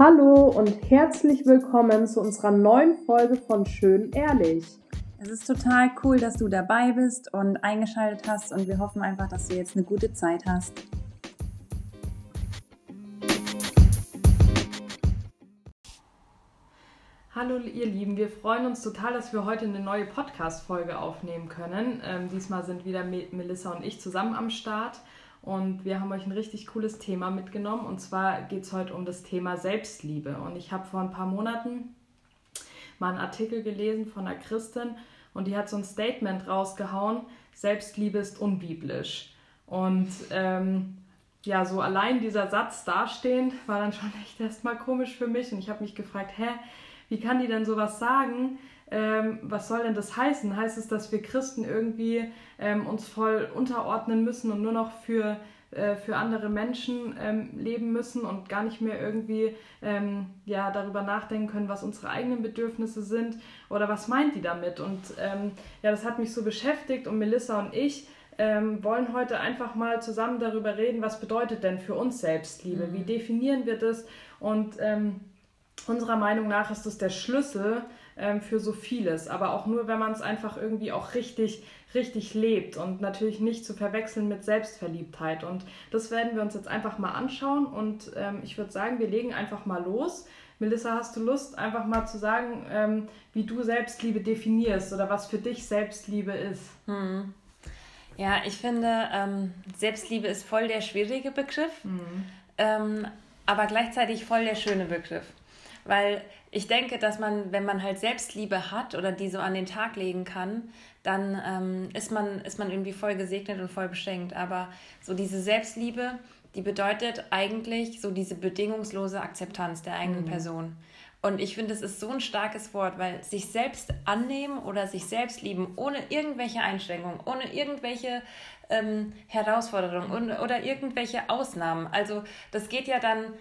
Hallo und herzlich willkommen zu unserer neuen Folge von Schön Ehrlich. Es ist total cool, dass du dabei bist und eingeschaltet hast und wir hoffen einfach, dass du jetzt eine gute Zeit hast. Hallo ihr Lieben, wir freuen uns total, dass wir heute eine neue Podcast-Folge aufnehmen können. Ähm, diesmal sind wieder Melissa und ich zusammen am Start und wir haben euch ein richtig cooles Thema mitgenommen. Und zwar geht es heute um das Thema Selbstliebe. Und ich habe vor ein paar Monaten mal einen Artikel gelesen von einer Christin und die hat so ein Statement rausgehauen, Selbstliebe ist unbiblisch. Und ähm, ja, so allein dieser Satz dastehend war dann schon echt erstmal komisch für mich. Und ich habe mich gefragt, hä, wie kann die denn sowas sagen? Ähm, was soll denn das heißen? Heißt es, dass wir Christen irgendwie ähm, uns voll unterordnen müssen und nur noch für, äh, für andere Menschen ähm, leben müssen und gar nicht mehr irgendwie ähm, ja, darüber nachdenken können, was unsere eigenen Bedürfnisse sind? Oder was meint die damit? Und ähm, ja, das hat mich so beschäftigt und Melissa und ich ähm, wollen heute einfach mal zusammen darüber reden, was bedeutet denn für uns Selbstliebe? Mhm. Wie definieren wir das? Und unserer Meinung nach ist das der Schlüssel ähm, für so vieles, aber auch nur, wenn man es einfach irgendwie auch richtig, richtig lebt und natürlich nicht zu verwechseln mit Selbstverliebtheit. Und das werden wir uns jetzt einfach mal anschauen und ähm, ich würde sagen, wir legen einfach mal los. Melissa, hast du Lust, einfach mal zu sagen, ähm, wie du Selbstliebe definierst oder was für dich Selbstliebe ist? Hm. Ja, ich finde, ähm, Selbstliebe ist voll der schwierige Begriff, mhm. ähm, aber gleichzeitig voll der schöne Begriff. Weil ich denke, dass man, wenn man halt Selbstliebe hat oder die so an den Tag legen kann, dann ähm, ist, man, ist man irgendwie voll gesegnet und voll beschenkt. Aber so diese Selbstliebe, die bedeutet eigentlich so diese bedingungslose Akzeptanz der eigenen mhm. Person. Und ich finde, es ist so ein starkes Wort, weil sich selbst annehmen oder sich selbst lieben, ohne irgendwelche Einschränkungen, ohne irgendwelche ähm, Herausforderungen oder irgendwelche Ausnahmen. Also das geht ja dann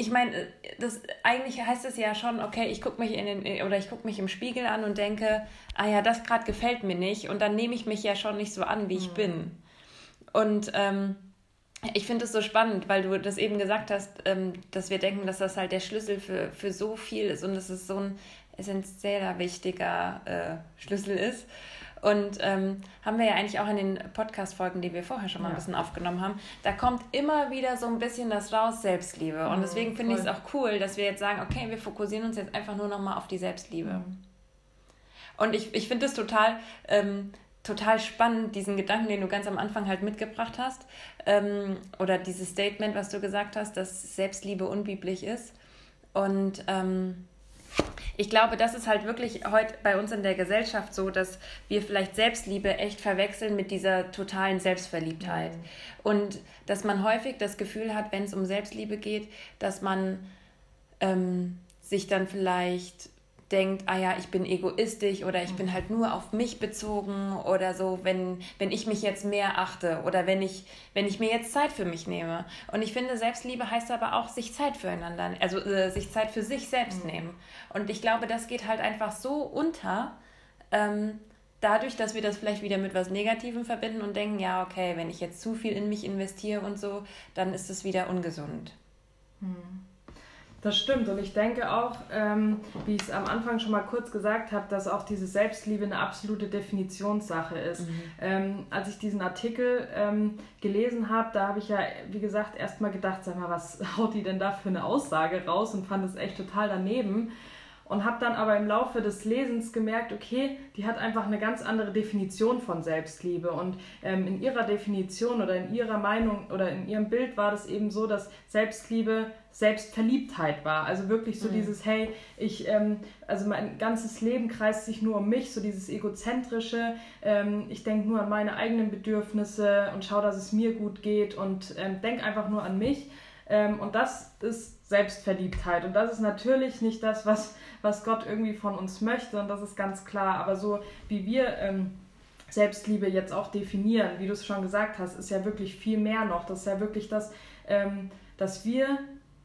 ich meine, das eigentlich heißt es ja schon, okay, ich gucke mich in den oder ich gucke mich im Spiegel an und denke, ah ja, das gerade gefällt mir nicht und dann nehme ich mich ja schon nicht so an, wie ich mhm. bin. Und ähm, ich finde es so spannend, weil du das eben gesagt hast, ähm, dass wir denken, dass das halt der Schlüssel für, für so viel ist und dass es so ein essentieller wichtiger äh, Schlüssel ist. Und ähm, haben wir ja eigentlich auch in den Podcast-Folgen, die wir vorher schon mal ja. ein bisschen aufgenommen haben, da kommt immer wieder so ein bisschen das raus, Selbstliebe. Und mhm, deswegen finde ich es auch cool, dass wir jetzt sagen, okay, wir fokussieren uns jetzt einfach nur nochmal auf die Selbstliebe. Mhm. Und ich, ich finde es total, ähm, total spannend, diesen Gedanken, den du ganz am Anfang halt mitgebracht hast, ähm, oder dieses Statement, was du gesagt hast, dass Selbstliebe unbiblisch ist. Und ähm, ich glaube, das ist halt wirklich heute bei uns in der Gesellschaft so, dass wir vielleicht Selbstliebe echt verwechseln mit dieser totalen Selbstverliebtheit. Mhm. Und dass man häufig das Gefühl hat, wenn es um Selbstliebe geht, dass man ähm, sich dann vielleicht denkt, ah ja, ich bin egoistisch oder ich bin mhm. halt nur auf mich bezogen oder so, wenn, wenn ich mich jetzt mehr achte oder wenn ich, wenn ich mir jetzt Zeit für mich nehme. Und ich finde, Selbstliebe heißt aber auch, sich Zeit füreinander, also äh, sich Zeit für sich selbst mhm. nehmen. Und ich glaube, das geht halt einfach so unter, ähm, dadurch, dass wir das vielleicht wieder mit was Negativem verbinden und denken, ja, okay, wenn ich jetzt zu viel in mich investiere und so, dann ist es wieder ungesund. Mhm. Das stimmt und ich denke auch, ähm, wie ich es am Anfang schon mal kurz gesagt habe, dass auch diese Selbstliebe eine absolute Definitionssache ist. Mhm. Ähm, als ich diesen Artikel ähm, gelesen habe, da habe ich ja, wie gesagt, erstmal gedacht, sag mal, was haut die denn da für eine Aussage raus und fand es echt total daneben und habe dann aber im Laufe des Lesens gemerkt, okay, die hat einfach eine ganz andere Definition von Selbstliebe und ähm, in ihrer Definition oder in ihrer Meinung oder in ihrem Bild war das eben so, dass Selbstliebe Selbstverliebtheit war. Also wirklich so mhm. dieses, hey, ich, ähm, also mein ganzes Leben kreist sich nur um mich, so dieses egozentrische, ähm, ich denke nur an meine eigenen Bedürfnisse und schaue, dass es mir gut geht und ähm, denke einfach nur an mich. Ähm, und das ist Selbstverliebtheit. Und das ist natürlich nicht das, was, was Gott irgendwie von uns möchte. Und das ist ganz klar. Aber so wie wir ähm, Selbstliebe jetzt auch definieren, wie du es schon gesagt hast, ist ja wirklich viel mehr noch. Das ist ja wirklich das, ähm, dass wir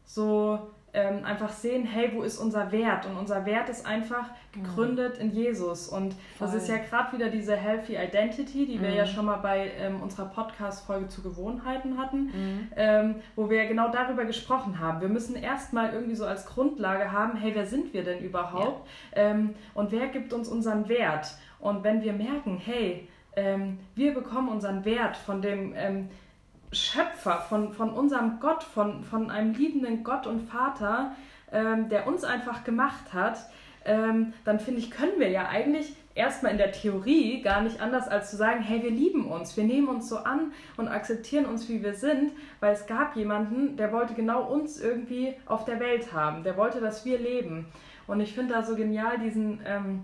so ähm, einfach sehen, hey, wo ist unser Wert? Und unser Wert ist einfach gegründet mhm. in Jesus. Und Voll. das ist ja gerade wieder diese Healthy Identity, die wir mhm. ja schon mal bei ähm, unserer Podcast-Folge zu Gewohnheiten hatten, mhm. ähm, wo wir ja genau darüber gesprochen haben. Wir müssen erstmal irgendwie so als Grundlage haben, hey, wer sind wir denn überhaupt? Ja. Ähm, und wer gibt uns unseren Wert? Und wenn wir merken, hey, ähm, wir bekommen unseren Wert von dem ähm, Schöpfer, von, von unserem Gott, von, von einem liebenden Gott und Vater, ähm, der uns einfach gemacht hat, ähm, dann finde ich, können wir ja eigentlich erstmal in der Theorie gar nicht anders als zu sagen, hey, wir lieben uns, wir nehmen uns so an und akzeptieren uns, wie wir sind, weil es gab jemanden, der wollte genau uns irgendwie auf der Welt haben, der wollte, dass wir leben. Und ich finde da so genial diesen ähm,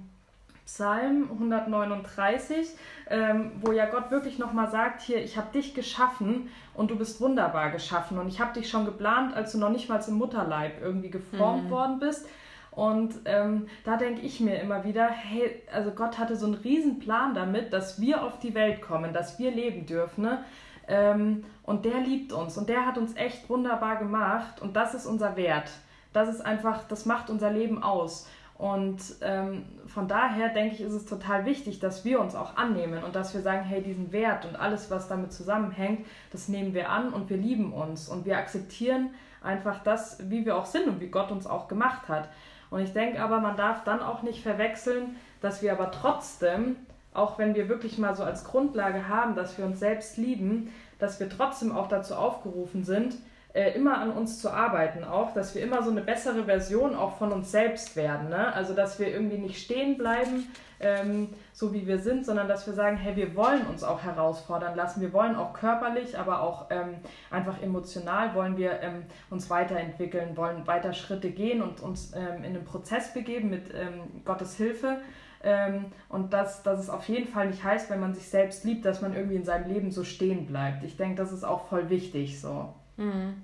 Psalm 139, ähm, wo ja Gott wirklich nochmal sagt, hier, ich habe dich geschaffen und du bist wunderbar geschaffen und ich habe dich schon geplant, als du noch nicht mal im Mutterleib irgendwie geformt mhm. worden bist. Und ähm, da denke ich mir immer wieder, hey, also Gott hatte so einen riesen Plan damit, dass wir auf die Welt kommen, dass wir leben dürfen. Ne? Ähm, und der liebt uns und der hat uns echt wunderbar gemacht und das ist unser Wert. Das ist einfach, das macht unser Leben aus. Und ähm, von daher denke ich, ist es total wichtig, dass wir uns auch annehmen und dass wir sagen, hey, diesen Wert und alles, was damit zusammenhängt, das nehmen wir an und wir lieben uns und wir akzeptieren einfach das, wie wir auch sind und wie Gott uns auch gemacht hat. Und ich denke aber, man darf dann auch nicht verwechseln, dass wir aber trotzdem, auch wenn wir wirklich mal so als Grundlage haben, dass wir uns selbst lieben, dass wir trotzdem auch dazu aufgerufen sind, äh, immer an uns zu arbeiten auch, dass wir immer so eine bessere Version auch von uns selbst werden. Ne? Also dass wir irgendwie nicht stehen bleiben, ähm, so wie wir sind, sondern dass wir sagen, hey, wir wollen uns auch herausfordern lassen. Wir wollen auch körperlich, aber auch ähm, einfach emotional wollen wir ähm, uns weiterentwickeln, wollen weiter Schritte gehen und uns ähm, in den Prozess begeben mit ähm, Gottes Hilfe. Ähm, und dass, dass es auf jeden Fall nicht heißt, wenn man sich selbst liebt, dass man irgendwie in seinem Leben so stehen bleibt. Ich denke, das ist auch voll wichtig so. Mhm.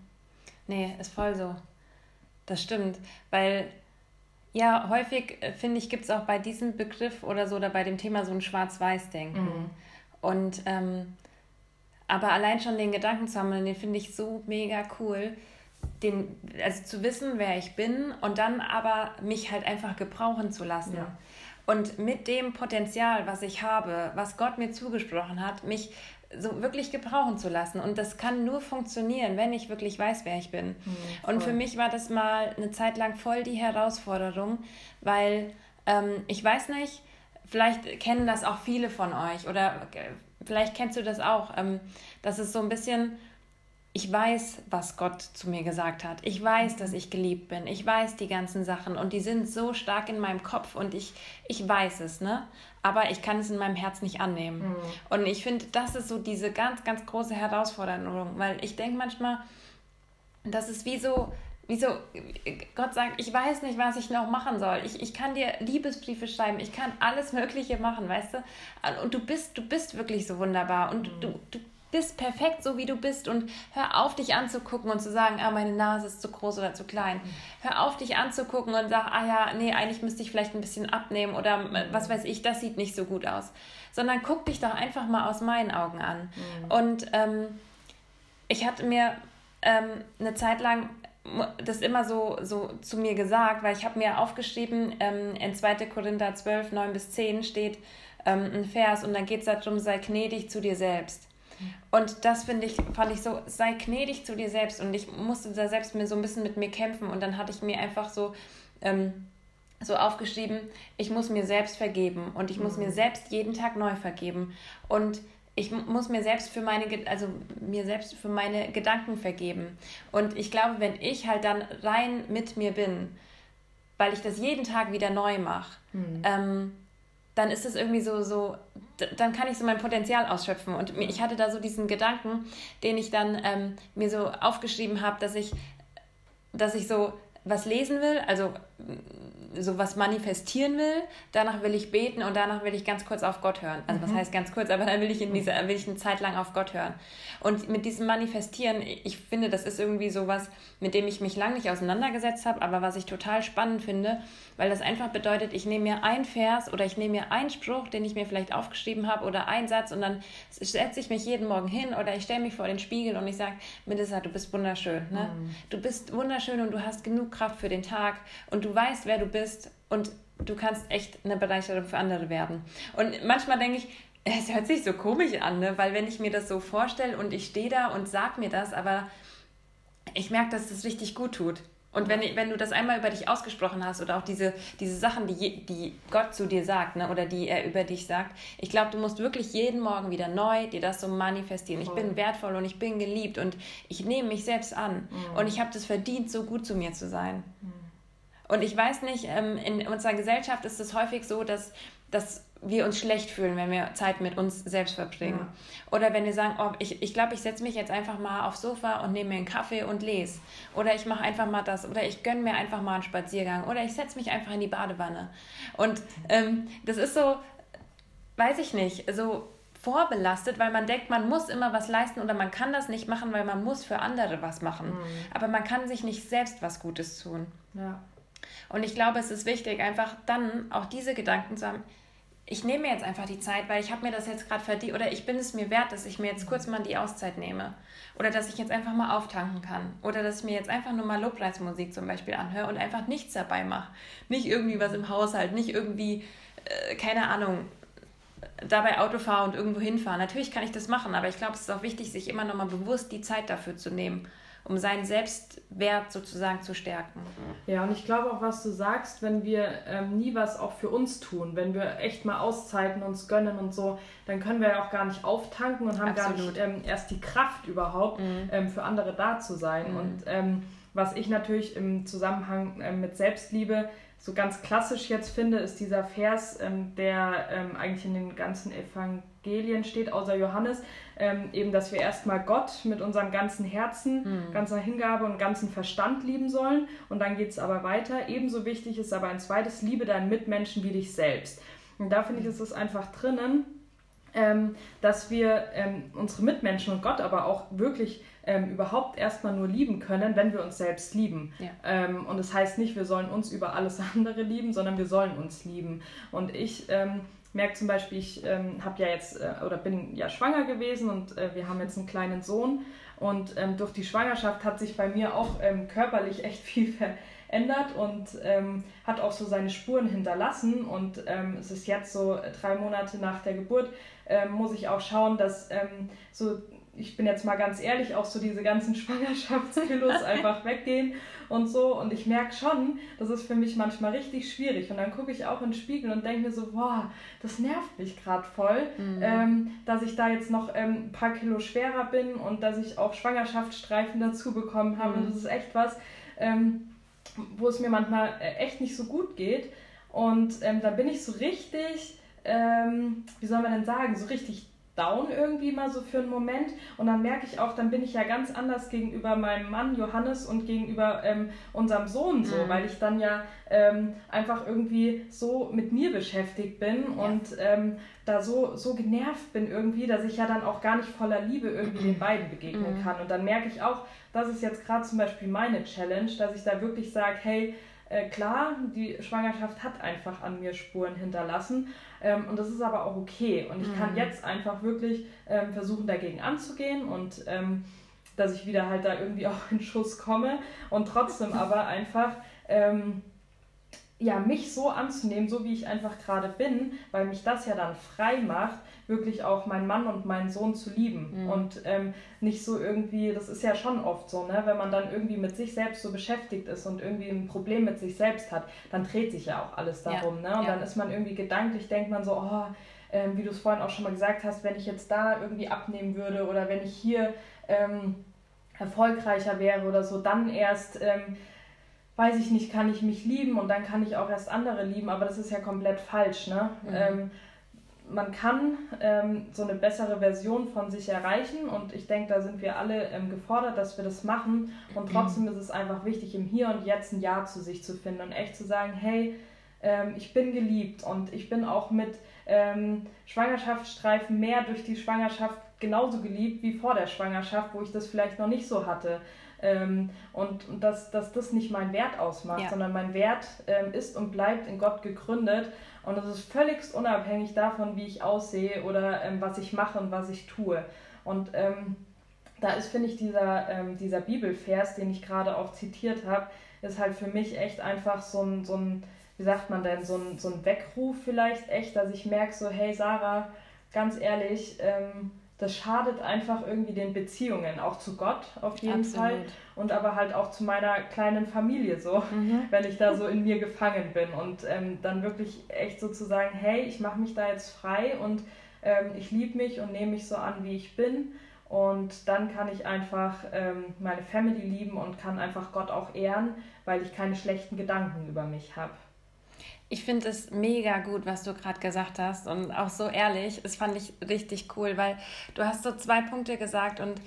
Nee, ist voll so. Das stimmt. Weil, ja, häufig, äh, finde ich, gibt es auch bei diesem Begriff oder so oder bei dem Thema so ein Schwarz-Weiß-Denken. Mhm. Und, ähm, aber allein schon den Gedanken zu haben, den finde ich so mega cool, den, also zu wissen, wer ich bin und dann aber mich halt einfach gebrauchen zu lassen. Ja. Und mit dem Potenzial, was ich habe, was Gott mir zugesprochen hat, mich so wirklich gebrauchen zu lassen. Und das kann nur funktionieren, wenn ich wirklich weiß, wer ich bin. Mhm, und für mich war das mal eine Zeit lang voll die Herausforderung, weil ähm, ich weiß nicht, vielleicht kennen das auch viele von euch oder äh, vielleicht kennst du das auch, ähm, dass es so ein bisschen ich weiß, was Gott zu mir gesagt hat. Ich weiß, dass ich geliebt bin. Ich weiß die ganzen Sachen und die sind so stark in meinem Kopf und ich, ich weiß es, ne? Aber ich kann es in meinem Herz nicht annehmen. Mhm. Und ich finde, das ist so diese ganz, ganz große Herausforderung, weil ich denke manchmal, das ist wie so, wie so, Gott sagt, ich weiß nicht, was ich noch machen soll. Ich, ich kann dir Liebesbriefe schreiben, ich kann alles Mögliche machen, weißt du? Und du bist, du bist wirklich so wunderbar und mhm. du, du bist perfekt, so wie du bist und hör auf, dich anzugucken und zu sagen, ah, meine Nase ist zu groß oder zu klein. Hör auf, dich anzugucken und sag, ah ja, nee, eigentlich müsste ich vielleicht ein bisschen abnehmen oder was weiß ich, das sieht nicht so gut aus. Sondern guck dich doch einfach mal aus meinen Augen an. Mhm. Und ähm, ich hatte mir ähm, eine Zeit lang das immer so, so zu mir gesagt, weil ich habe mir aufgeschrieben, ähm, in 2. Korinther 12, 9 bis 10 steht ähm, ein Vers und dann geht es darum, sei gnädig zu dir selbst. Und das finde ich, fand ich so, sei gnädig zu dir selbst. Und ich musste da selbst mir so ein bisschen mit mir kämpfen. Und dann hatte ich mir einfach so, ähm, so aufgeschrieben, ich muss mir selbst vergeben. Und ich muss mir mhm. selbst jeden Tag neu vergeben. Und ich muss mir selbst für meine, also mir selbst für meine Gedanken vergeben. Und ich glaube, wenn ich halt dann rein mit mir bin, weil ich das jeden Tag wieder neu mache, mhm. ähm, dann ist es irgendwie so, so, dann kann ich so mein Potenzial ausschöpfen. Und ich hatte da so diesen Gedanken, den ich dann ähm, mir so aufgeschrieben habe, dass ich, dass ich so was lesen will. Also sowas manifestieren will, danach will ich beten und danach will ich ganz kurz auf Gott hören. Also was mhm. heißt ganz kurz, aber dann will ich in dieser, will ich eine Zeit lang auf Gott hören. Und mit diesem Manifestieren, ich finde, das ist irgendwie sowas, mit dem ich mich lange nicht auseinandergesetzt habe, aber was ich total spannend finde, weil das einfach bedeutet, ich nehme mir ein Vers oder ich nehme mir einen Spruch, den ich mir vielleicht aufgeschrieben habe oder einen Satz und dann setze ich mich jeden Morgen hin oder ich stelle mich vor den Spiegel und ich sage, Melissa, du bist wunderschön. Ne? Mhm. Du bist wunderschön und du hast genug Kraft für den Tag und du weißt, wer du bist und du kannst echt eine Bereicherung für andere werden. Und manchmal denke ich, es hört sich so komisch an, ne? weil wenn ich mir das so vorstelle und ich stehe da und sag mir das, aber ich merke, dass das richtig gut tut. Und wenn, wenn du das einmal über dich ausgesprochen hast oder auch diese, diese Sachen, die, die Gott zu dir sagt ne, oder die er über dich sagt, ich glaube, du musst wirklich jeden Morgen wieder neu dir das so manifestieren. Ich bin wertvoll und ich bin geliebt und ich nehme mich selbst an mhm. und ich habe das verdient, so gut zu mir zu sein. Mhm. Und ich weiß nicht, ähm, in unserer Gesellschaft ist es häufig so, dass, dass wir uns schlecht fühlen, wenn wir Zeit mit uns selbst verbringen. Ja. Oder wenn wir sagen, oh, ich glaube, ich, glaub, ich setze mich jetzt einfach mal aufs Sofa und nehme mir einen Kaffee und lese. Oder ich mache einfach mal das. Oder ich gönne mir einfach mal einen Spaziergang. Oder ich setze mich einfach in die Badewanne. Und ähm, das ist so, weiß ich nicht, so vorbelastet, weil man denkt, man muss immer was leisten oder man kann das nicht machen, weil man muss für andere was machen. Mhm. Aber man kann sich nicht selbst was Gutes tun. Ja. Und ich glaube, es ist wichtig, einfach dann auch diese Gedanken zu haben, ich nehme mir jetzt einfach die Zeit, weil ich habe mir das jetzt gerade verdient oder ich bin es mir wert, dass ich mir jetzt kurz mal die Auszeit nehme oder dass ich jetzt einfach mal auftanken kann oder dass ich mir jetzt einfach nur mal Lobpreismusik zum Beispiel anhöre und einfach nichts dabei mache. Nicht irgendwie was im Haushalt, nicht irgendwie, äh, keine Ahnung, dabei Auto fahre und irgendwo hinfahre. Natürlich kann ich das machen, aber ich glaube, es ist auch wichtig, sich immer noch mal bewusst die Zeit dafür zu nehmen um seinen Selbstwert sozusagen zu stärken. Ja, und ich glaube auch, was du sagst, wenn wir ähm, nie was auch für uns tun, wenn wir echt mal Auszeiten uns gönnen und so, dann können wir ja auch gar nicht auftanken und haben Absolut. gar nicht ähm, erst die Kraft überhaupt, mhm. ähm, für andere da zu sein. Mhm. Und ähm, was ich natürlich im Zusammenhang ähm, mit Selbstliebe so ganz klassisch jetzt finde, ist dieser Vers, ähm, der eigentlich in den ganzen Evangelien steht, außer Johannes, ähm, eben, dass wir erstmal Gott mit unserem ganzen Herzen, mhm. ganzer Hingabe und ganzen Verstand lieben sollen. Und dann geht es aber weiter. Ebenso wichtig ist aber ein zweites, liebe deinen Mitmenschen wie dich selbst. Und da finde ich, ist es einfach drinnen, ähm, dass wir ähm, unsere Mitmenschen und Gott aber auch wirklich ähm, überhaupt erstmal nur lieben können, wenn wir uns selbst lieben. Ja. Ähm, und das heißt nicht, wir sollen uns über alles andere lieben, sondern wir sollen uns lieben. Und ich ähm, merke zum Beispiel, ich ähm, habe ja jetzt äh, oder bin ja schwanger gewesen und äh, wir haben jetzt einen kleinen Sohn und ähm, durch die Schwangerschaft hat sich bei mir auch ähm, körperlich echt viel verändert und ähm, hat auch so seine Spuren hinterlassen und ähm, es ist jetzt so drei Monate nach der Geburt ähm, muss ich auch schauen, dass so ich bin jetzt mal ganz ehrlich, auch so diese ganzen Schwangerschaftskilos einfach weggehen und so. Und ich merke schon, das ist für mich manchmal richtig schwierig. Und dann gucke ich auch in den Spiegel und denke mir so, boah, das nervt mich gerade voll, mhm. ähm, dass ich da jetzt noch ähm, ein paar Kilo schwerer bin und dass ich auch Schwangerschaftsstreifen dazu bekommen habe. Mhm. Und das ist echt was, ähm, wo es mir manchmal äh, echt nicht so gut geht. Und ähm, da bin ich so richtig, ähm, wie soll man denn sagen, so richtig down irgendwie mal so für einen Moment und dann merke ich auch, dann bin ich ja ganz anders gegenüber meinem Mann Johannes und gegenüber ähm, unserem Sohn so, mhm. weil ich dann ja ähm, einfach irgendwie so mit mir beschäftigt bin ja. und ähm, da so, so genervt bin irgendwie, dass ich ja dann auch gar nicht voller Liebe irgendwie den beiden begegnen mhm. kann und dann merke ich auch, das ist jetzt gerade zum Beispiel meine Challenge, dass ich da wirklich sage, hey, äh, klar, die Schwangerschaft hat einfach an mir Spuren hinterlassen ähm, und das ist aber auch okay. Und ich mhm. kann jetzt einfach wirklich ähm, versuchen, dagegen anzugehen und ähm, dass ich wieder halt da irgendwie auch in Schuss komme und trotzdem aber einfach ähm, ja, mich so anzunehmen, so wie ich einfach gerade bin, weil mich das ja dann frei macht, wirklich auch meinen Mann und meinen Sohn zu lieben. Mhm. Und ähm, nicht so irgendwie, das ist ja schon oft so, ne? wenn man dann irgendwie mit sich selbst so beschäftigt ist und irgendwie ein Problem mit sich selbst hat, dann dreht sich ja auch alles darum. Ja. Ne? Und ja. dann ist man irgendwie gedanklich, denkt man so, oh, ähm, wie du es vorhin auch schon mal gesagt hast, wenn ich jetzt da irgendwie abnehmen würde oder wenn ich hier ähm, erfolgreicher wäre oder so, dann erst ähm, weiß ich nicht, kann ich mich lieben und dann kann ich auch erst andere lieben, aber das ist ja komplett falsch, ne? Mhm. Ähm, man kann ähm, so eine bessere Version von sich erreichen und ich denke, da sind wir alle ähm, gefordert, dass wir das machen und trotzdem ist es einfach wichtig, im Hier und Jetzt ein Ja zu sich zu finden und echt zu sagen, hey, ähm, ich bin geliebt und ich bin auch mit ähm, Schwangerschaftsstreifen mehr durch die Schwangerschaft genauso geliebt wie vor der Schwangerschaft, wo ich das vielleicht noch nicht so hatte. Ähm, und und dass, dass das nicht mein Wert ausmacht, ja. sondern mein Wert ähm, ist und bleibt in Gott gegründet. Und es ist völlig unabhängig davon, wie ich aussehe oder ähm, was ich mache und was ich tue. Und ähm, da ist, finde ich, dieser, ähm, dieser Bibelvers, den ich gerade auch zitiert habe, ist halt für mich echt einfach so ein, so ein wie sagt man denn, so ein, so ein Weckruf vielleicht echt, dass ich merke, so, hey Sarah, ganz ehrlich, ähm, das schadet einfach irgendwie den Beziehungen, auch zu Gott auf jeden Absolut. Fall und aber halt auch zu meiner kleinen Familie so, mhm. wenn ich da so in mir gefangen bin und ähm, dann wirklich echt so zu sagen, hey, ich mache mich da jetzt frei und ähm, ich liebe mich und nehme mich so an, wie ich bin und dann kann ich einfach ähm, meine Family lieben und kann einfach Gott auch ehren, weil ich keine schlechten Gedanken über mich habe. Ich finde es mega gut, was du gerade gesagt hast und auch so ehrlich. Das fand ich richtig cool, weil du hast so zwei Punkte gesagt und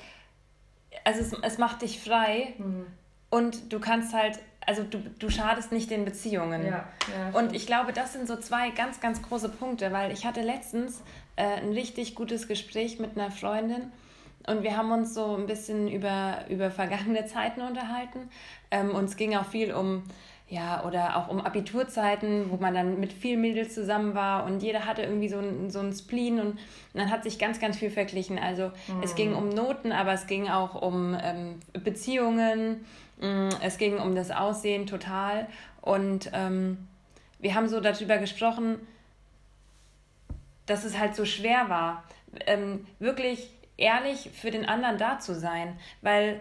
also es, es macht dich frei mhm. und du kannst halt, also du, du schadest nicht den Beziehungen. Ja, ja, und ich glaube, das sind so zwei ganz, ganz große Punkte, weil ich hatte letztens äh, ein richtig gutes Gespräch mit einer Freundin und wir haben uns so ein bisschen über, über vergangene Zeiten unterhalten. Ähm, und es ging auch viel um ja, oder auch um Abiturzeiten, wo man dann mit vielen Mädels zusammen war und jeder hatte irgendwie so ein, so Spleen und, dann hat sich ganz, ganz viel verglichen. Also mhm. es ging um Noten, aber es ging auch um ähm, Beziehungen, mm, es ging um das Aussehen total und ähm, wir haben so darüber gesprochen, dass es halt so schwer war, ähm, wirklich ehrlich für den anderen da zu sein, weil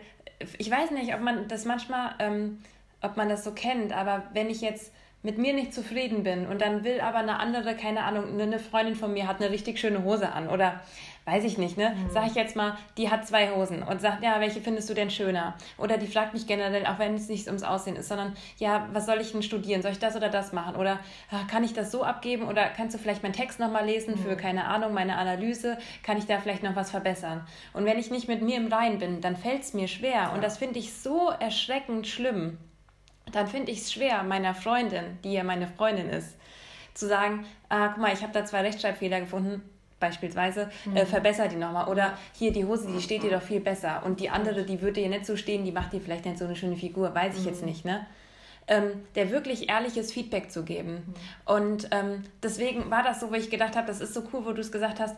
ich weiß nicht, ob man das manchmal ähm, ob man das so kennt, aber wenn ich jetzt mit mir nicht zufrieden bin und dann will aber eine andere, keine Ahnung, eine Freundin von mir hat eine richtig schöne Hose an oder weiß ich nicht, ne? Mhm. Sag ich jetzt mal, die hat zwei Hosen und sagt, ja, welche findest du denn schöner? Oder die fragt mich generell, auch wenn es nicht ums Aussehen ist, sondern, ja, was soll ich denn studieren? Soll ich das oder das machen? Oder ach, kann ich das so abgeben? Oder kannst du vielleicht meinen Text nochmal lesen mhm. für, keine Ahnung, meine Analyse? Kann ich da vielleicht noch was verbessern? Und wenn ich nicht mit mir im Rein bin, dann fällt es mir schwer. Ja. Und das finde ich so erschreckend schlimm dann finde ich es schwer, meiner Freundin, die ja meine Freundin ist, zu sagen, ah, guck mal, ich habe da zwei Rechtschreibfehler gefunden, beispielsweise, mhm. äh, verbessere die nochmal. Oder hier, die Hose, die steht dir doch viel besser. Und die andere, die würde dir nicht so stehen, die macht dir vielleicht nicht so eine schöne Figur, weiß ich mhm. jetzt nicht, ne? Ähm, der wirklich ehrliches Feedback zu geben. Mhm. Und ähm, deswegen war das so, wo ich gedacht habe, das ist so cool, wo du es gesagt hast,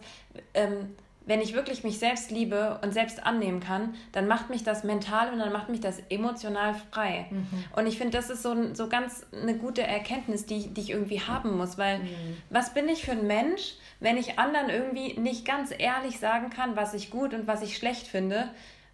ähm, wenn ich wirklich mich selbst liebe und selbst annehmen kann, dann macht mich das mental und dann macht mich das emotional frei. Mhm. Und ich finde, das ist so, so ganz eine gute Erkenntnis, die, die ich irgendwie haben muss, weil mhm. was bin ich für ein Mensch, wenn ich anderen irgendwie nicht ganz ehrlich sagen kann, was ich gut und was ich schlecht finde,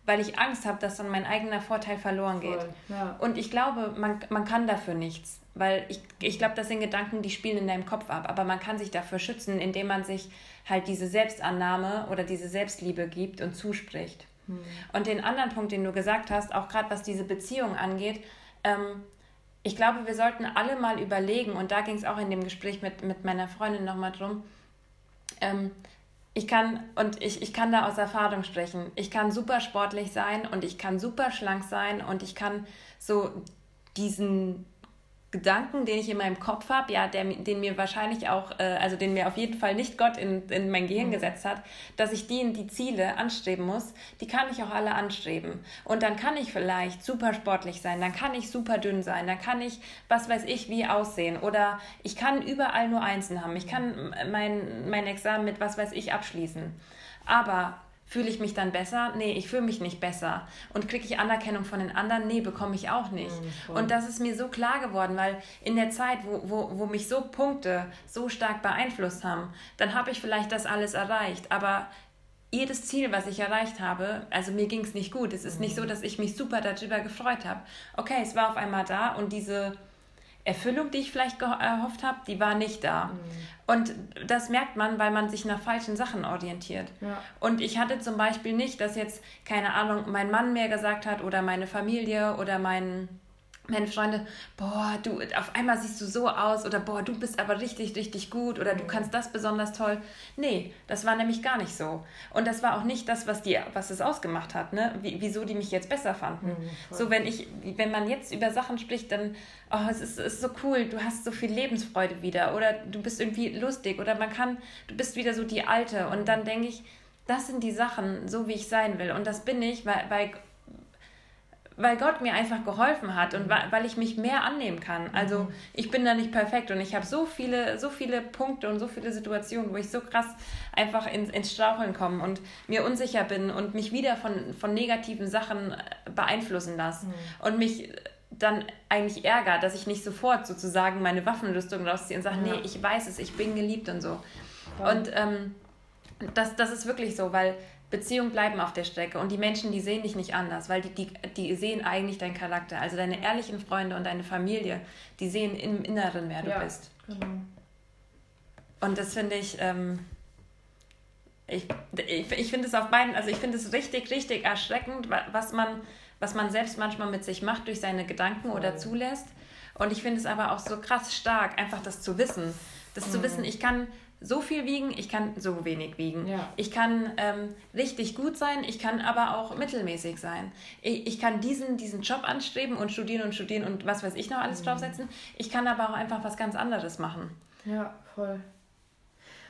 weil ich Angst habe, dass dann mein eigener Vorteil verloren geht. Ja. Und ich glaube, man, man kann dafür nichts. Weil ich, ich glaube, das sind Gedanken, die spielen in deinem Kopf ab. Aber man kann sich dafür schützen, indem man sich halt diese Selbstannahme oder diese Selbstliebe gibt und zuspricht. Hm. Und den anderen Punkt, den du gesagt hast, auch gerade was diese Beziehung angeht, ähm, ich glaube, wir sollten alle mal überlegen, und da ging es auch in dem Gespräch mit, mit meiner Freundin nochmal drum, ähm, ich kann, und ich, ich kann da aus Erfahrung sprechen, ich kann super sportlich sein und ich kann super schlank sein und ich kann so diesen Gedanken, den ich in meinem Kopf habe, ja, der, den mir wahrscheinlich auch, äh, also den mir auf jeden Fall nicht Gott in, in mein Gehirn mhm. gesetzt hat, dass ich die in die Ziele anstreben muss, die kann ich auch alle anstreben. Und dann kann ich vielleicht super sportlich sein, dann kann ich super dünn sein, dann kann ich, was weiß ich, wie aussehen. Oder ich kann überall nur Einsen haben. Ich kann mein, mein Examen mit was weiß ich abschließen. Aber Fühle ich mich dann besser? Nee, ich fühle mich nicht besser. Und kriege ich Anerkennung von den anderen? Nee, bekomme ich auch nicht. Mhm, und das ist mir so klar geworden, weil in der Zeit, wo, wo, wo mich so Punkte so stark beeinflusst haben, dann habe ich vielleicht das alles erreicht. Aber jedes Ziel, was ich erreicht habe, also mir ging es nicht gut. Es ist mhm. nicht so, mhm. dass ich mich super darüber gefreut habe. Okay, es war auf einmal da und diese Erfüllung, die ich vielleicht erhofft habe, die war nicht da. Mhm. Und das merkt man, weil man sich nach falschen Sachen orientiert. Ja. Und ich hatte zum Beispiel nicht, dass jetzt, keine Ahnung, mein Mann mir gesagt hat oder meine Familie oder mein, meine Freunde, boah, du, auf einmal siehst du so aus oder boah, du bist aber richtig, richtig gut oder du mhm. kannst das besonders toll. Nee, das war nämlich gar nicht so. Und das war auch nicht das, was die, was es ausgemacht hat, ne? Wie, wieso die mich jetzt besser fanden. Mhm, so, wenn ich, wenn man jetzt über Sachen spricht, dann, oh, es ist, es ist so cool, du hast so viel Lebensfreude wieder oder du bist irgendwie lustig oder man kann, du bist wieder so die Alte und dann denke ich, das sind die Sachen, so wie ich sein will. Und das bin ich, weil, weil weil Gott mir einfach geholfen hat und weil ich mich mehr annehmen kann. Also mhm. ich bin da nicht perfekt und ich habe so viele, so viele Punkte und so viele Situationen, wo ich so krass einfach ins, ins Straucheln komme und mir unsicher bin und mich wieder von, von negativen Sachen beeinflussen lasse mhm. und mich dann eigentlich ärgert, dass ich nicht sofort sozusagen meine Waffenrüstung rausziehe und sage, ja. nee, ich weiß es, ich bin geliebt und so. Ja. Und ähm, das, das ist wirklich so, weil Beziehungen bleiben auf der Strecke und die Menschen, die sehen dich nicht anders, weil die, die, die sehen eigentlich deinen Charakter. Also deine ehrlichen Freunde und deine Familie, die sehen im Inneren, wer du ja, bist. Genau. Und das finde ich, ähm, ich, ich, ich finde es auf beiden, also ich finde es richtig, richtig erschreckend, was man, was man selbst manchmal mit sich macht durch seine Gedanken oder zulässt. Und ich finde es aber auch so krass stark, einfach das zu wissen. Das mhm. zu wissen, ich kann so viel wiegen, ich kann so wenig wiegen. Ja. Ich kann ähm, richtig gut sein, ich kann aber auch mittelmäßig sein. Ich, ich kann diesen, diesen Job anstreben und studieren und studieren und was weiß ich noch alles mhm. draufsetzen. Ich kann aber auch einfach was ganz anderes machen. Ja, voll.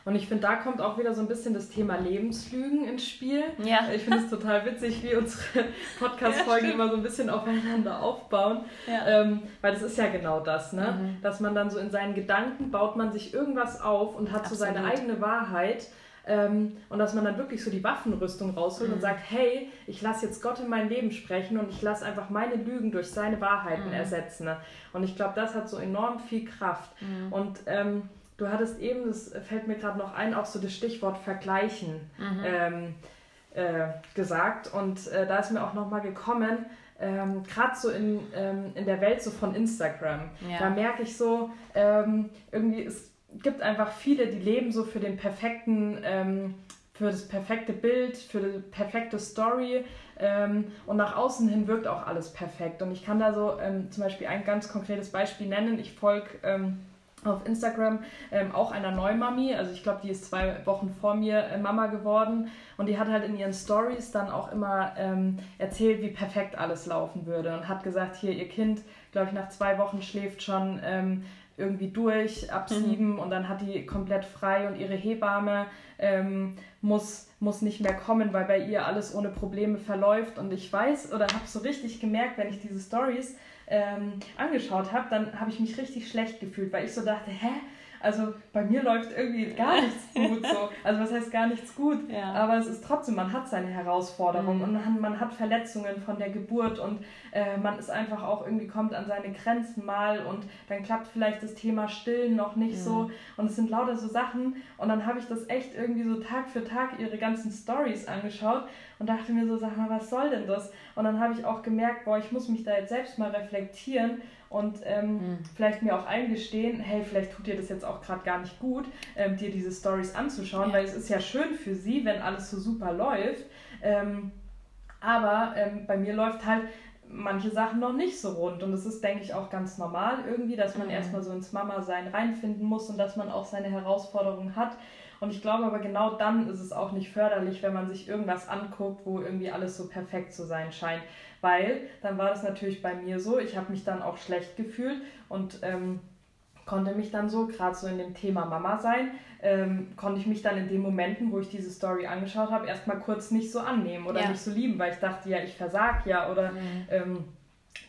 Und ich finde, da kommt auch wieder so ein bisschen das Thema Lebenslügen ins Spiel. Ja. Ich finde es total witzig, wie unsere Podcast-Folgen ja, immer so ein bisschen aufeinander aufbauen. Ja. Ähm, weil das ist ja genau das, ne? Mhm. Dass man dann so in seinen Gedanken baut man sich irgendwas auf und hat Absolut. so seine eigene Wahrheit. Ähm, und dass man dann wirklich so die Waffenrüstung rausholt mhm. und sagt, hey, ich lasse jetzt Gott in mein Leben sprechen und ich lasse einfach meine Lügen durch seine Wahrheiten mhm. ersetzen. Ne? Und ich glaube, das hat so enorm viel Kraft. Mhm. Und ähm, Du hattest eben, das fällt mir gerade noch ein, auch so das Stichwort Vergleichen mhm. ähm, äh, gesagt. Und äh, da ist mir auch nochmal gekommen, ähm, gerade so in, ähm, in der Welt so von Instagram, ja. da merke ich so, ähm, irgendwie, es gibt einfach viele, die leben so für den perfekten, ähm, für das perfekte Bild, für die perfekte Story ähm, und nach außen hin wirkt auch alles perfekt. Und ich kann da so ähm, zum Beispiel ein ganz konkretes Beispiel nennen. Ich folge auf Instagram ähm, auch einer Neumami. Also ich glaube, die ist zwei Wochen vor mir äh, Mama geworden. Und die hat halt in ihren Stories dann auch immer ähm, erzählt, wie perfekt alles laufen würde. Und hat gesagt, hier ihr Kind, glaube ich, nach zwei Wochen schläft schon ähm, irgendwie durch ab mhm. sieben. Und dann hat die komplett frei. Und ihre Hebamme ähm, muss, muss nicht mehr kommen, weil bei ihr alles ohne Probleme verläuft. Und ich weiß oder habe so richtig gemerkt, wenn ich diese Stories ähm, angeschaut habe, dann habe ich mich richtig schlecht gefühlt, weil ich so dachte, hä? Also bei mir läuft irgendwie gar nichts gut so. Also was heißt gar nichts gut? Ja. Aber es ist trotzdem, man hat seine Herausforderungen mhm. und man hat Verletzungen von der Geburt und äh, man ist einfach auch irgendwie kommt an seine Grenzen mal und dann klappt vielleicht das Thema Stillen noch nicht mhm. so. Und es sind lauter so Sachen. Und dann habe ich das echt irgendwie so Tag für Tag ihre ganzen Stories angeschaut und dachte mir so, sag mal, was soll denn das? Und dann habe ich auch gemerkt, boah, ich muss mich da jetzt selbst mal reflektieren und ähm, mhm. vielleicht mir auch eingestehen, hey, vielleicht tut dir das jetzt auch gerade gar nicht gut, ähm, dir diese Stories anzuschauen, ja. weil es ist ja schön für sie, wenn alles so super läuft. Ähm, aber ähm, bei mir läuft halt manche Sachen noch nicht so rund. Und es ist, denke ich, auch ganz normal irgendwie, dass man mhm. erstmal so ins Mama-Sein reinfinden muss und dass man auch seine Herausforderungen hat. Und ich glaube aber genau dann ist es auch nicht förderlich, wenn man sich irgendwas anguckt, wo irgendwie alles so perfekt zu sein scheint. Weil dann war das natürlich bei mir so, ich habe mich dann auch schlecht gefühlt und ähm, konnte mich dann so, gerade so in dem Thema Mama sein, ähm, konnte ich mich dann in den Momenten, wo ich diese Story angeschaut habe, erstmal kurz nicht so annehmen oder ja. nicht so lieben, weil ich dachte, ja, ich versag ja oder mhm. ähm,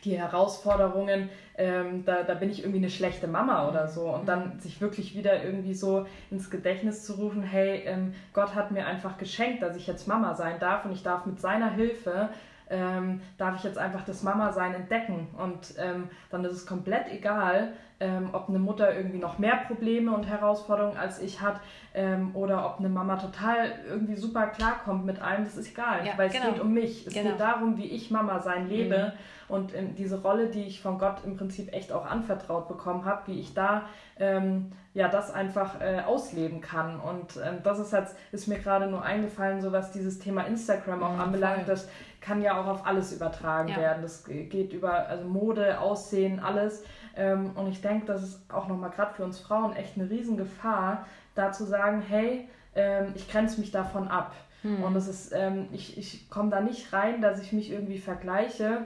die Herausforderungen, ähm, da, da bin ich irgendwie eine schlechte Mama oder so. Und dann sich wirklich wieder irgendwie so ins Gedächtnis zu rufen, hey, ähm, Gott hat mir einfach geschenkt, dass ich jetzt Mama sein darf und ich darf mit seiner Hilfe, ähm, darf ich jetzt einfach das Mama-Sein entdecken. Und ähm, dann ist es komplett egal, ähm, ob eine Mutter irgendwie noch mehr Probleme und Herausforderungen als ich hat ähm, oder ob eine Mama total irgendwie super klarkommt mit allem, das ist egal, ja, weil genau. es geht um mich. Es genau. geht darum, wie ich Mama sein lebe mhm. und ähm, diese Rolle, die ich von Gott im Prinzip echt auch anvertraut bekommen habe, wie ich da ähm, ja das einfach äh, ausleben kann. Und ähm, das ist jetzt, ist mir gerade nur eingefallen, so was dieses Thema Instagram auch mhm, anbelangt, voll. das kann ja auch auf alles übertragen ja. werden. Das geht über also Mode, Aussehen, alles. Ähm, und ich denke, das ist auch nochmal gerade für uns Frauen echt eine Riesengefahr, da zu sagen, hey, ähm, ich grenze mich davon ab. Hm. Und es ist, ähm, ich, ich komme da nicht rein, dass ich mich irgendwie vergleiche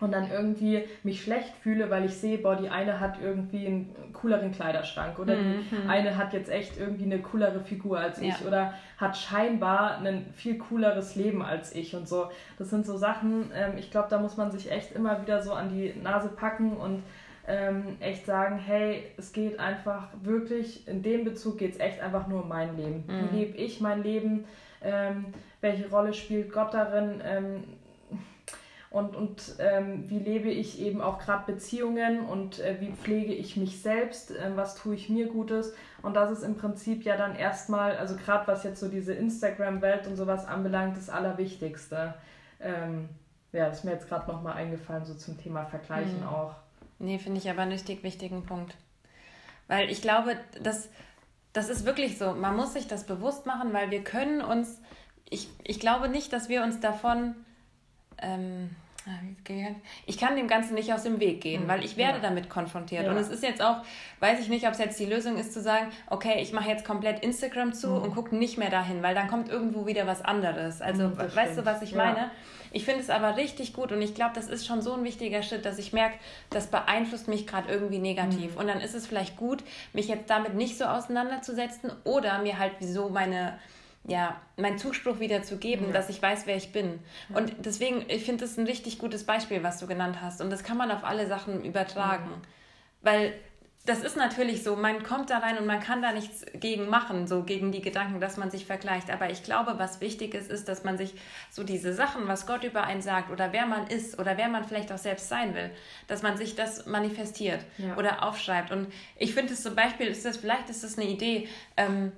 und dann irgendwie mich schlecht fühle, weil ich sehe, boah, die eine hat irgendwie einen cooleren Kleiderschrank oder die mhm. eine hat jetzt echt irgendwie eine coolere Figur als ich ja. oder hat scheinbar ein viel cooleres Leben als ich und so. Das sind so Sachen, ähm, ich glaube, da muss man sich echt immer wieder so an die Nase packen und ähm, echt sagen, hey, es geht einfach wirklich, in dem Bezug geht es echt einfach nur um mein Leben. Mhm. Wie lebe ich mein Leben? Ähm, welche Rolle spielt Gott darin? Ähm, und, und ähm, wie lebe ich eben auch gerade Beziehungen und äh, wie pflege ich mich selbst, äh, was tue ich mir Gutes. Und das ist im Prinzip ja dann erstmal, also gerade was jetzt so diese Instagram-Welt und sowas anbelangt, das Allerwichtigste. Ähm, ja, das ist mir jetzt gerade nochmal eingefallen, so zum Thema Vergleichen mhm. auch. Nee, finde ich aber einen richtig wichtigen Punkt. Weil ich glaube, das, das ist wirklich so. Man muss sich das bewusst machen, weil wir können uns, ich, ich glaube nicht, dass wir uns davon, ähm, ich kann dem Ganzen nicht aus dem Weg gehen, mhm. weil ich werde ja. damit konfrontiert. Ja. Und es ist jetzt auch, weiß ich nicht, ob es jetzt die Lösung ist zu sagen, okay, ich mache jetzt komplett Instagram zu mhm. und gucke nicht mehr dahin, weil dann kommt irgendwo wieder was anderes. Also, mhm, weißt stimmt. du, was ich ja. meine? Ich finde es aber richtig gut und ich glaube, das ist schon so ein wichtiger Schritt, dass ich merke, das beeinflusst mich gerade irgendwie negativ. Mhm. Und dann ist es vielleicht gut, mich jetzt damit nicht so auseinanderzusetzen oder mir halt so meine ja, meinen Zuspruch wieder zu geben, ja. dass ich weiß, wer ich bin. Ja. Und deswegen, ich finde das ein richtig gutes Beispiel, was du genannt hast. Und das kann man auf alle Sachen übertragen. Mhm. Weil das ist natürlich so, man kommt da rein und man kann da nichts gegen machen, so gegen die Gedanken, dass man sich vergleicht. Aber ich glaube, was wichtig ist, ist, dass man sich so diese Sachen, was Gott über einen sagt oder wer man ist oder wer man vielleicht auch selbst sein will, dass man sich das manifestiert ja. oder aufschreibt. Und ich finde es zum Beispiel, ist das, vielleicht ist das eine Idee, ähm,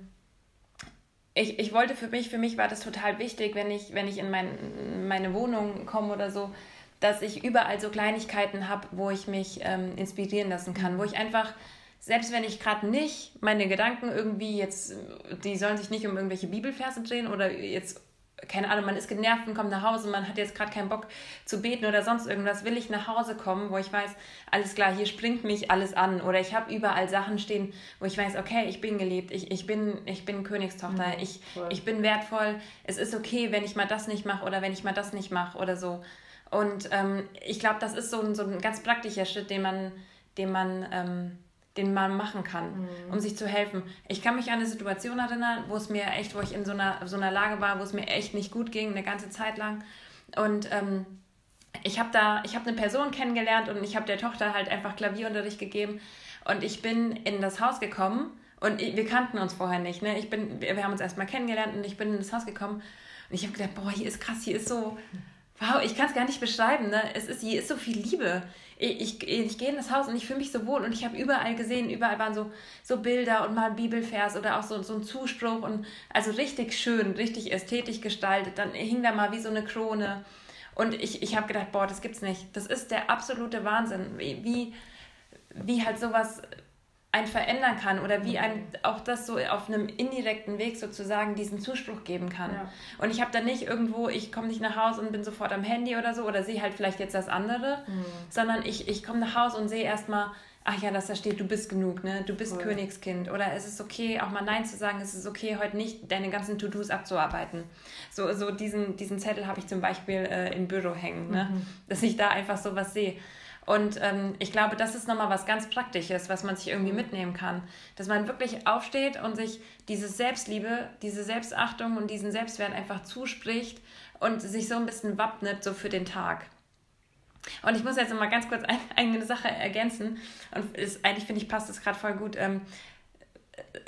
ich, ich wollte für mich, für mich war das total wichtig, wenn ich, wenn ich in mein, meine Wohnung komme oder so, dass ich überall so Kleinigkeiten habe, wo ich mich ähm, inspirieren lassen kann, wo ich einfach, selbst wenn ich gerade nicht meine Gedanken irgendwie jetzt, die sollen sich nicht um irgendwelche Bibelverse drehen oder jetzt keine Ahnung, man ist genervt und kommt nach Hause, man hat jetzt gerade keinen Bock zu beten oder sonst irgendwas, will ich nach Hause kommen, wo ich weiß, alles klar, hier springt mich alles an. Oder ich habe überall Sachen stehen, wo ich weiß, okay, ich bin geliebt, ich, ich, bin, ich bin Königstochter, mhm, ich, ich bin wertvoll, es ist okay, wenn ich mal das nicht mache oder wenn ich mal das nicht mache oder so. Und ähm, ich glaube, das ist so ein, so ein ganz praktischer Schritt, den man, den man ähm, den man machen kann, mhm. um sich zu helfen. Ich kann mich an eine Situation erinnern, wo es mir echt, wo ich in so einer, so einer Lage war, wo es mir echt nicht gut ging, eine ganze Zeit lang. Und ähm, ich habe da, ich habe eine Person kennengelernt und ich habe der Tochter halt einfach Klavierunterricht gegeben. Und ich bin in das Haus gekommen und wir kannten uns vorher nicht. Ne? Ich bin, wir haben uns erstmal kennengelernt und ich bin in das Haus gekommen und ich habe gedacht, boah, hier ist krass, hier ist so, wow, ich kann es gar nicht beschreiben. Ne? Es ist, hier ist so viel Liebe ich, ich, ich gehe in das Haus und ich fühle mich so wohl und ich habe überall gesehen, überall waren so, so Bilder und mal ein Bibelvers oder auch so, so ein Zuspruch und also richtig schön, richtig ästhetisch gestaltet. Dann hing da mal wie so eine Krone und ich, ich habe gedacht, boah, das gibt's nicht. Das ist der absolute Wahnsinn, wie, wie halt sowas einen verändern kann oder wie einem auch das so auf einem indirekten Weg sozusagen diesen Zuspruch geben kann. Ja. Und ich habe dann nicht irgendwo, ich komme nicht nach Hause und bin sofort am Handy oder so oder sehe halt vielleicht jetzt das andere, mhm. sondern ich, ich komme nach Hause und sehe erstmal, ach ja, dass da steht, du bist genug, ne? du bist cool. Königskind oder es ist okay, auch mal Nein zu sagen, es ist okay, heute nicht deine ganzen To-Dos abzuarbeiten. So, so diesen, diesen Zettel habe ich zum Beispiel äh, im Büro hängen, ne? Mhm. dass ich da einfach so was sehe. Und ähm, ich glaube, das ist nochmal was ganz Praktisches, was man sich irgendwie mhm. mitnehmen kann. Dass man wirklich aufsteht und sich diese Selbstliebe, diese Selbstachtung und diesen Selbstwert einfach zuspricht und sich so ein bisschen wappnet, so für den Tag. Und ich muss jetzt nochmal ganz kurz ein, eine Sache ergänzen. Und ist, eigentlich finde ich, passt das gerade voll gut. Ähm,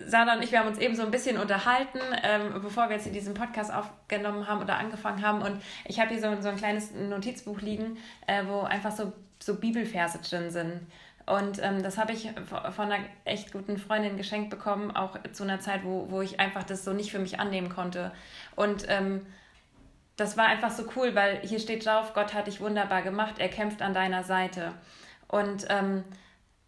Sana und ich, wir haben uns eben so ein bisschen unterhalten, ähm, bevor wir jetzt in diesem Podcast aufgenommen haben oder angefangen haben. Und ich habe hier so, so ein kleines Notizbuch liegen, äh, wo einfach so so Bibelverse drin sind. Und ähm, das habe ich von einer echt guten Freundin geschenkt bekommen, auch zu einer Zeit, wo, wo ich einfach das so nicht für mich annehmen konnte. Und ähm, das war einfach so cool, weil hier steht drauf, Gott hat dich wunderbar gemacht, er kämpft an deiner Seite. Und ähm,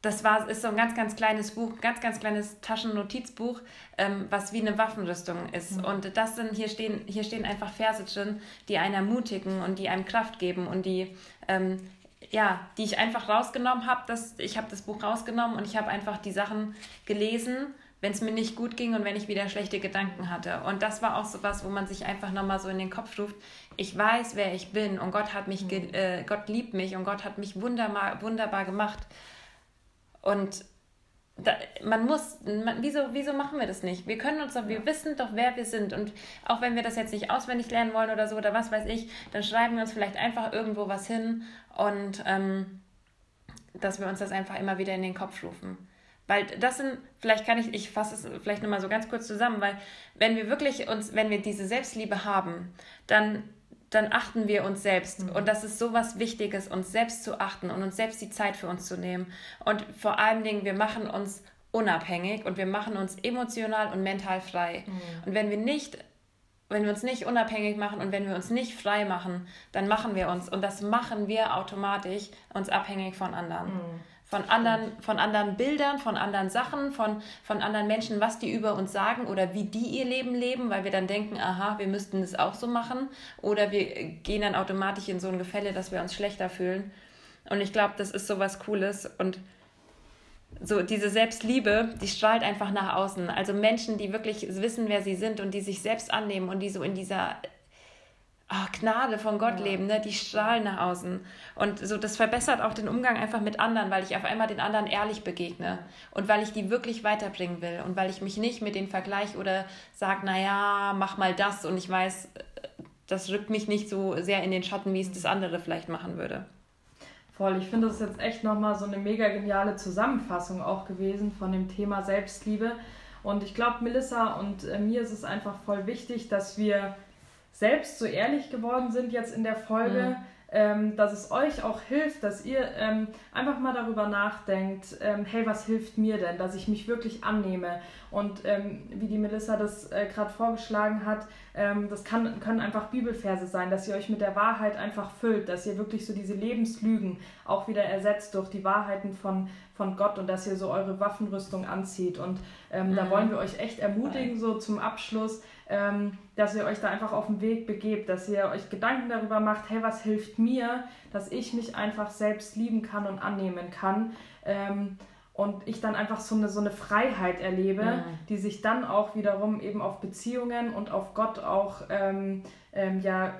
das war, ist so ein ganz, ganz kleines Buch, ganz, ganz kleines Taschennotizbuch, ähm, was wie eine Waffenrüstung ist. Mhm. Und das sind, hier stehen, hier stehen einfach Verse drin, die einen ermutigen und die einem Kraft geben und die, ähm, ja, die ich einfach rausgenommen habe. Ich habe das Buch rausgenommen und ich habe einfach die Sachen gelesen, wenn es mir nicht gut ging und wenn ich wieder schlechte Gedanken hatte. Und das war auch so was, wo man sich einfach nochmal so in den Kopf ruft, ich weiß, wer ich bin und Gott hat mich, mhm. äh, Gott liebt mich und Gott hat mich wunderbar, wunderbar gemacht. Und da, man muss, man, wieso, wieso machen wir das nicht? Wir können uns doch, wir wissen doch, wer wir sind. Und auch wenn wir das jetzt nicht auswendig lernen wollen oder so oder was weiß ich, dann schreiben wir uns vielleicht einfach irgendwo was hin und ähm, dass wir uns das einfach immer wieder in den Kopf rufen. Weil das sind, vielleicht kann ich, ich fasse es vielleicht nochmal so ganz kurz zusammen, weil wenn wir wirklich uns, wenn wir diese Selbstliebe haben, dann dann achten wir uns selbst. Mhm. Und das ist so was Wichtiges, uns selbst zu achten und uns selbst die Zeit für uns zu nehmen. Und vor allen Dingen, wir machen uns unabhängig und wir machen uns emotional und mental frei. Mhm. Und wenn wir nicht wenn wir uns nicht unabhängig machen und wenn wir uns nicht frei machen, dann machen wir uns, und das machen wir automatisch, uns abhängig von anderen. Mhm von anderen, von anderen Bildern, von anderen Sachen, von, von anderen Menschen, was die über uns sagen oder wie die ihr Leben leben, weil wir dann denken, aha, wir müssten das auch so machen. Oder wir gehen dann automatisch in so ein Gefälle, dass wir uns schlechter fühlen. Und ich glaube, das ist so was Cooles. Und so diese Selbstliebe, die strahlt einfach nach außen. Also Menschen, die wirklich wissen, wer sie sind und die sich selbst annehmen und die so in dieser oh, Gnade von Gott ja. leben, ne? die strahlen nach außen. Und so, das verbessert auch den Umgang einfach mit anderen, weil ich auf einmal den anderen ehrlich begegne und weil ich die wirklich weiterbringen will und weil ich mich nicht mit denen vergleiche oder sage, naja, mach mal das und ich weiß, das rückt mich nicht so sehr in den Schatten, wie es das andere vielleicht machen würde. Voll, ich finde das ist jetzt echt nochmal so eine mega geniale Zusammenfassung auch gewesen von dem Thema Selbstliebe. Und ich glaube, Melissa und äh, mir ist es einfach voll wichtig, dass wir selbst so ehrlich geworden sind jetzt in der Folge, mhm. ähm, dass es euch auch hilft, dass ihr ähm, einfach mal darüber nachdenkt, ähm, hey, was hilft mir denn, dass ich mich wirklich annehme? Und ähm, wie die Melissa das äh, gerade vorgeschlagen hat, ähm, das kann, können einfach Bibelverse sein, dass ihr euch mit der Wahrheit einfach füllt, dass ihr wirklich so diese Lebenslügen auch wieder ersetzt durch die Wahrheiten von, von Gott und dass ihr so eure Waffenrüstung anzieht. Und ähm, mhm. da wollen wir euch echt ermutigen, so zum Abschluss, dass ihr euch da einfach auf den Weg begebt, dass ihr euch Gedanken darüber macht, hey, was hilft mir, dass ich mich einfach selbst lieben kann und annehmen kann. Ähm, und ich dann einfach so eine, so eine Freiheit erlebe, mhm. die sich dann auch wiederum eben auf Beziehungen und auf Gott auch ähm, ähm, ja,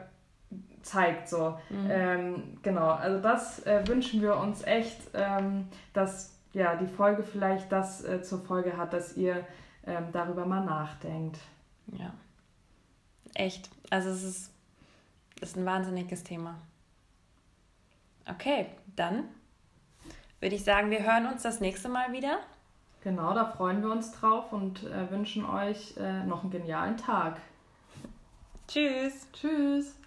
zeigt. So. Mhm. Ähm, genau, also das äh, wünschen wir uns echt, ähm, dass ja, die Folge vielleicht das äh, zur Folge hat, dass ihr ähm, darüber mal nachdenkt. Ja. Echt. Also es ist, ist ein wahnsinniges Thema. Okay, dann würde ich sagen, wir hören uns das nächste Mal wieder. Genau, da freuen wir uns drauf und äh, wünschen euch äh, noch einen genialen Tag. Tschüss. Tschüss.